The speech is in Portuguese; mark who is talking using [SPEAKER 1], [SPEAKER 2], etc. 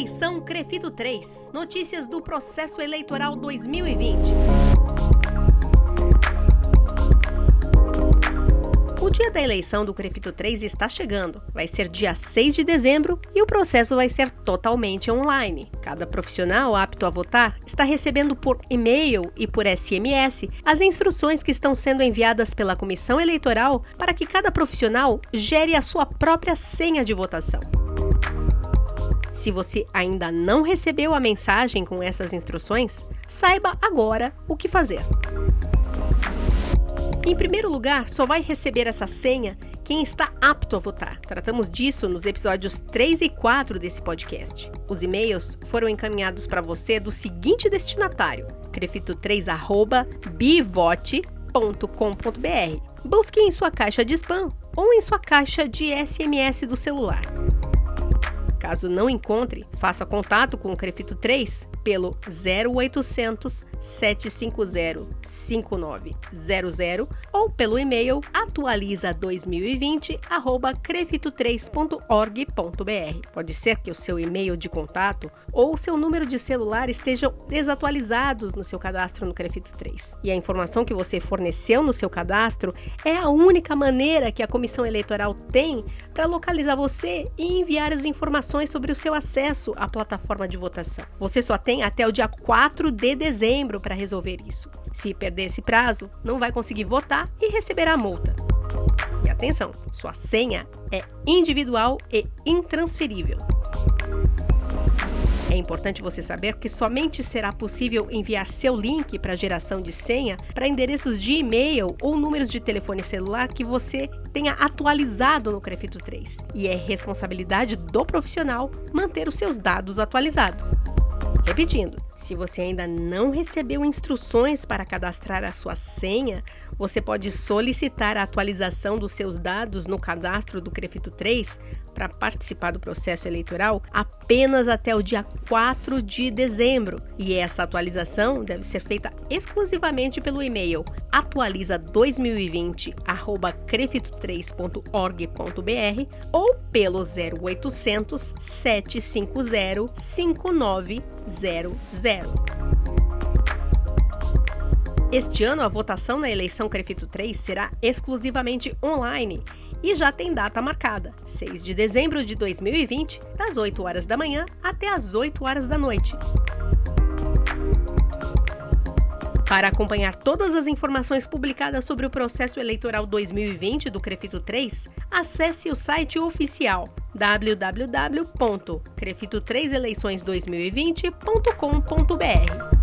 [SPEAKER 1] Eleição Crefito 3. Notícias do processo eleitoral 2020. O dia da eleição do Crefito 3 está chegando. Vai ser dia 6 de dezembro e o processo vai ser totalmente online. Cada profissional apto a votar está recebendo por e-mail e por SMS as instruções que estão sendo enviadas pela comissão eleitoral para que cada profissional gere a sua própria senha de votação. Se você ainda não recebeu a mensagem com essas instruções, saiba agora o que fazer. Em primeiro lugar, só vai receber essa senha quem está apto a votar. Tratamos disso nos episódios 3 e 4 desse podcast. Os e-mails foram encaminhados para você do seguinte destinatário: crefito3@bivote.com.br. Busque em sua caixa de spam ou em sua caixa de SMS do celular. Caso não encontre, faça contato com o Crefito 3 pelo 0800 750 5900 ou pelo e-mail atualiza2020@crefito3.org.br. Pode ser que o seu e-mail de contato ou o seu número de celular estejam desatualizados no seu cadastro no Crefito 3. E a informação que você forneceu no seu cadastro é a única maneira que a comissão eleitoral tem para localizar você e enviar as informações sobre o seu acesso à plataforma de votação. Você só tem até o dia 4 de dezembro para resolver isso. Se perder esse prazo, não vai conseguir votar e receberá multa. E atenção, sua senha é individual e intransferível. É importante você saber que somente será possível enviar seu link para geração de senha para endereços de e-mail ou números de telefone celular que você tenha atualizado no Crefito 3. E é responsabilidade do profissional manter os seus dados atualizados. Repetindo, se você ainda não recebeu instruções para cadastrar a sua senha, você pode solicitar a atualização dos seus dados no cadastro do Crefito 3 para participar do processo eleitoral apenas até o dia 4 de dezembro. E essa atualização deve ser feita exclusivamente pelo e-mail atualiza2020@crefito3.org.br ou pelo 0800 750 5900. Este ano, a votação na eleição Crefito 3 será exclusivamente online e já tem data marcada, 6 de dezembro de 2020, das 8 horas da manhã até as 8 horas da noite. Para acompanhar todas as informações publicadas sobre o processo eleitoral 2020 do Crefito 3, acesse o site oficial www.crefito3eleições2020.com.br.